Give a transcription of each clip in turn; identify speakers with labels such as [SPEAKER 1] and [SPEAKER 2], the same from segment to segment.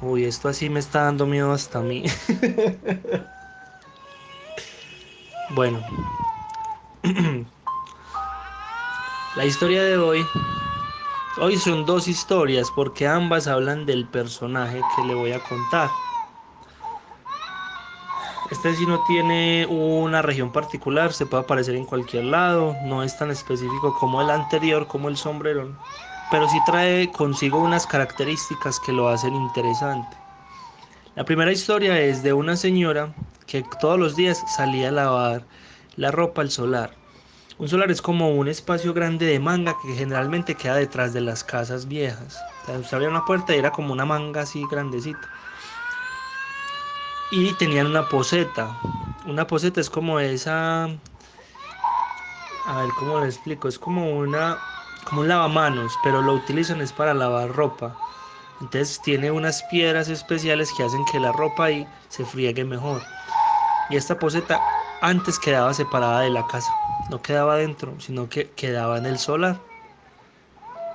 [SPEAKER 1] Uy, esto así me está dando miedo hasta a mí. bueno. La historia de hoy. Hoy son dos historias porque ambas hablan del personaje que le voy a contar. Este sí no tiene una región particular, se puede aparecer en cualquier lado, no es tan específico como el anterior, como el sombrerón pero sí trae consigo unas características que lo hacen interesante. La primera historia es de una señora que todos los días salía a lavar la ropa al solar. Un solar es como un espacio grande de manga que generalmente queda detrás de las casas viejas. O sea, abría una puerta y era como una manga así grandecita. Y tenían una poseta. Una poseta es como esa... A ver, ¿cómo le explico? Es como una como un lavamanos, pero lo utilizan es para lavar ropa. Entonces tiene unas piedras especiales que hacen que la ropa ahí se friegue mejor. Y esta poseta antes quedaba separada de la casa, no quedaba dentro, sino que quedaba en el solar.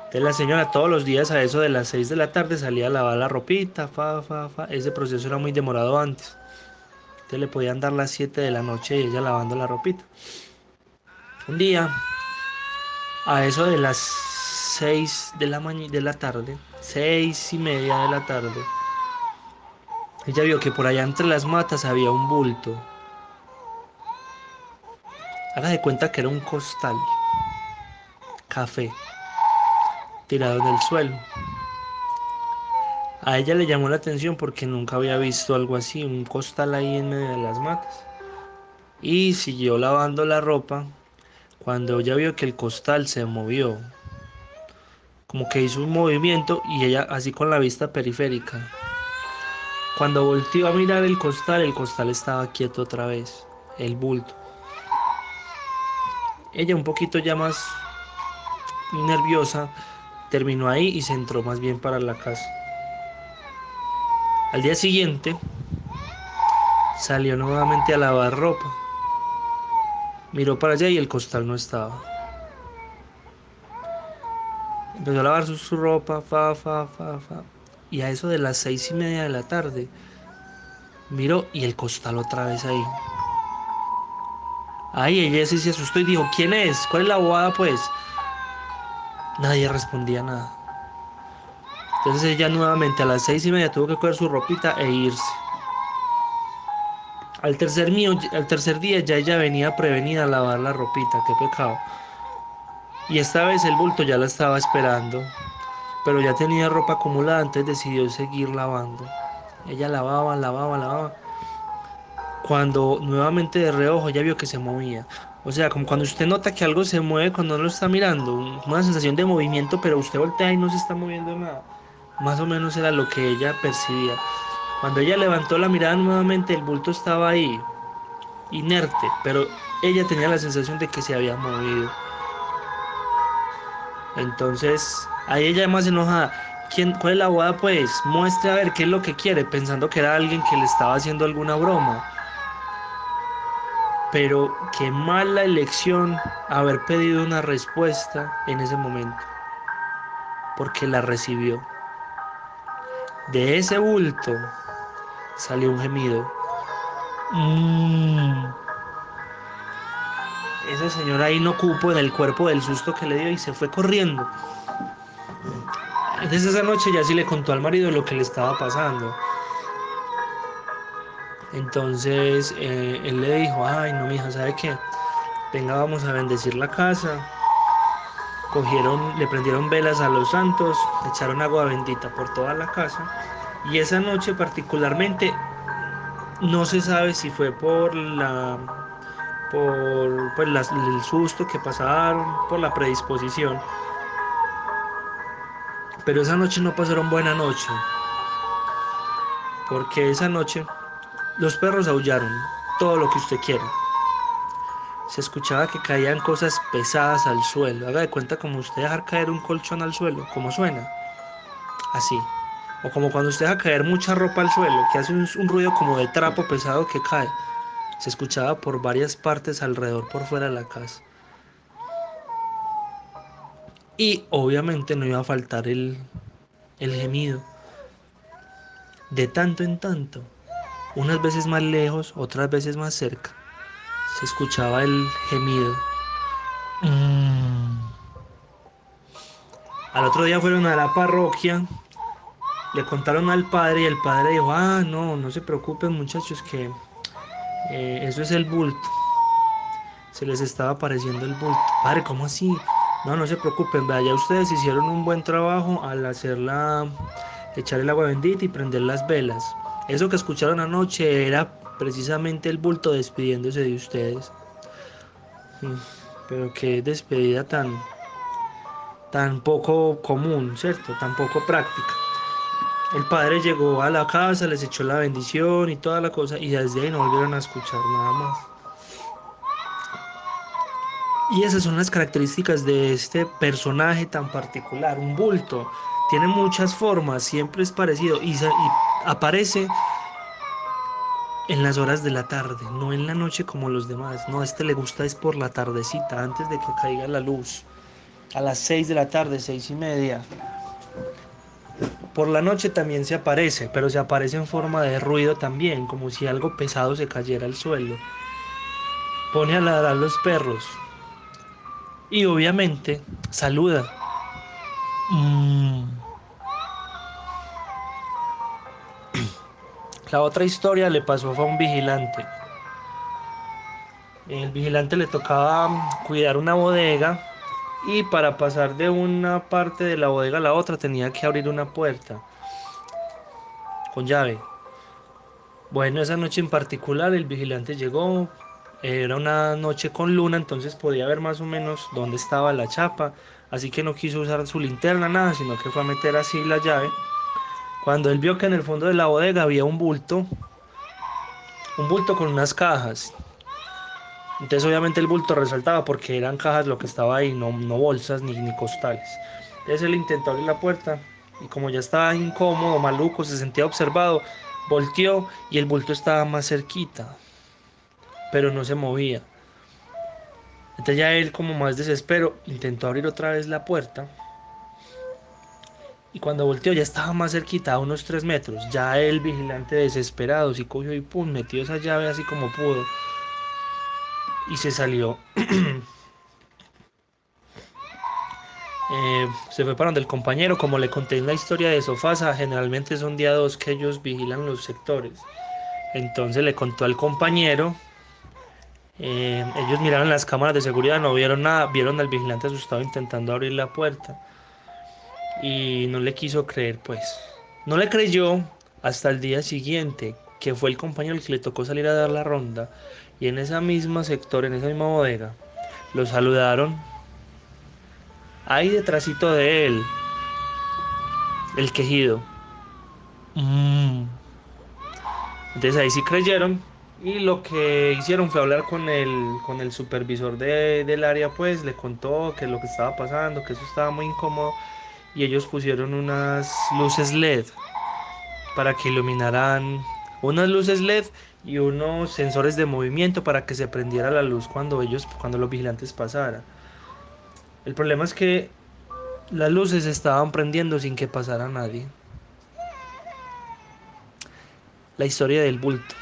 [SPEAKER 1] Entonces la señora todos los días a eso de las 6 de la tarde salía a lavar la ropita, fa, fa, fa. Ese proceso era muy demorado antes. Entonces le podían dar las 7 de la noche y ella lavando la ropita. Un día a eso de las 6 de la, de la tarde, seis y media de la tarde, ella vio que por allá entre las matas había un bulto. Haga de cuenta que era un costal, café, tirado en el suelo. A ella le llamó la atención porque nunca había visto algo así, un costal ahí en medio de las matas. Y siguió lavando la ropa cuando ella vio que el costal se movió, como que hizo un movimiento y ella así con la vista periférica. Cuando volteó a mirar el costal, el costal estaba quieto otra vez, el bulto. Ella un poquito ya más nerviosa terminó ahí y se entró más bien para la casa. Al día siguiente salió nuevamente a lavar ropa Miró para allá y el costal no estaba. Empezó a lavar su, ropa, fa, fa, fa, fa. Y a eso de las seis y media de la tarde, miró y el costal otra vez ahí. Ahí ella sí se asustó y dijo, ¿quién es? ¿Cuál es la bobada pues? Nadie respondía nada. Entonces ella nuevamente a las seis y media tuvo que coger su ropita e irse. Al tercer, mío, al tercer día ya ella venía prevenida a lavar la ropita, qué pecado. Y esta vez el bulto ya la estaba esperando, pero ya tenía ropa acumulada, entonces decidió seguir lavando. Ella lavaba, lavaba, lavaba. Cuando nuevamente de reojo ya vio que se movía. O sea, como cuando usted nota que algo se mueve cuando no lo está mirando, una sensación de movimiento, pero usted voltea y no se está moviendo nada. Más o menos era lo que ella percibía. Cuando ella levantó la mirada nuevamente, el bulto estaba ahí, inerte, pero ella tenía la sensación de que se había movido. Entonces, ahí ella más enojada. ¿Quién, ¿Cuál es la boda? Pues muestre a ver qué es lo que quiere, pensando que era alguien que le estaba haciendo alguna broma. Pero qué mala elección haber pedido una respuesta en ese momento, porque la recibió. De ese bulto salió un gemido. Mm. Esa señora ahí no cupo en el cuerpo del susto que le dio y se fue corriendo. Desde esa noche ya sí le contó al marido lo que le estaba pasando. Entonces eh, él le dijo, ay no mija, ¿sabe qué? Venga, vamos a bendecir la casa. Cogieron, le prendieron velas a los santos, echaron agua bendita por toda la casa y esa noche particularmente no se sabe si fue por la por pues, el susto que pasaron, por la predisposición. Pero esa noche no pasaron buena noche. Porque esa noche los perros aullaron, todo lo que usted quiera. Se escuchaba que caían cosas pesadas al suelo. Haga de cuenta como usted dejar caer un colchón al suelo, como suena. Así. O como cuando usted deja caer mucha ropa al suelo, que hace un, ruido como de trapo pesado que cae. Se escuchaba por varias partes alrededor por fuera de la casa. Y obviamente no iba a faltar el, el gemido. De tanto en tanto, unas veces más lejos, otras veces más cerca, se escuchaba el gemido. Mm. Al otro día fueron a la parroquia, le contaron al padre y el padre dijo, ah, no, no se preocupen muchachos que eh, eso es el bulto. Se les estaba apareciendo el bulto. Padre, ¿cómo así? No, no se preocupen, vaya, ustedes hicieron un buen trabajo al hacerla, echar el agua bendita y prender las velas. Eso que escucharon anoche era precisamente el bulto despidiéndose de ustedes. Mm, pero qué despedida tan, tan poco común, ¿cierto? Tan poco práctica. El padre llegó a la casa, les echó la bendición y toda la cosa y desde ahí no volvieron a escuchar nada más. Y esas son las características de este personaje tan particular, un bulto. Tiene muchas formas, siempre es parecido y, aparece en las horas de la tarde, no en la noche como los demás. No, a este le gusta es por la tardecita, antes de que caiga la luz. A las 6 de la tarde, seis y media. Por la noche también se aparece, pero se aparece en forma de ruido también, como si algo pesado se cayera al suelo. Pone a ladrar los perros. Y obviamente saluda. Mm. La otra historia le pasó a un vigilante. El vigilante le tocaba cuidar una bodega y para pasar de una parte de la bodega a la otra tenía que abrir una puerta con llave. Bueno, esa noche en particular el vigilante llegó, era una noche con luna, entonces podía ver más o menos dónde estaba la chapa, así que no quiso usar su linterna, nada, sino que fue a meter así la llave. Cuando él vio que en el fondo de la bodega había un bulto, un bulto con unas cajas, entonces obviamente el bulto resaltaba porque eran cajas lo que estaba ahí, no, no bolsas ni, ni costales. Entonces él intentó abrir la puerta y como ya estaba incómodo, maluco, se sentía observado, volteó y el bulto estaba más cerquita, pero no se movía. Entonces ya él como más desespero intentó abrir otra vez la puerta y cuando volteó ya estaba más cerquita, a unos 3 metros. Ya el vigilante desesperado, sí cogió y pum, metió esa llave así como pudo y se salió. Eh, se fue para donde el compañero, como le conté en la historia de Sofasa, generalmente son día dos que ellos vigilan los sectores. Entonces le contó al compañero, eh, ellos miraron las cámaras de seguridad, no vieron nada, vieron al vigilante asustado intentando abrir la puerta y no le quiso creer pues. No le creyó hasta el día siguiente, que fue el compañero el que le tocó salir a dar la ronda y en esa misma sector, en esa misma bodega, lo saludaron. Ahí detrásito de él, el quejido. Mm. Entonces ahí sí creyeron y lo que hicieron fue hablar con el, con el supervisor del área, pues le contó que lo que estaba pasando, que eso estaba muy incómodo y ellos pusieron unas luces LED para que iluminaran unas luces LED y unos sensores de movimiento para que se prendiera la luz cuando ellos cuando los vigilantes pasaran. El problema es que las luces estaban prendiendo sin que pasara nadie. La historia del bulto.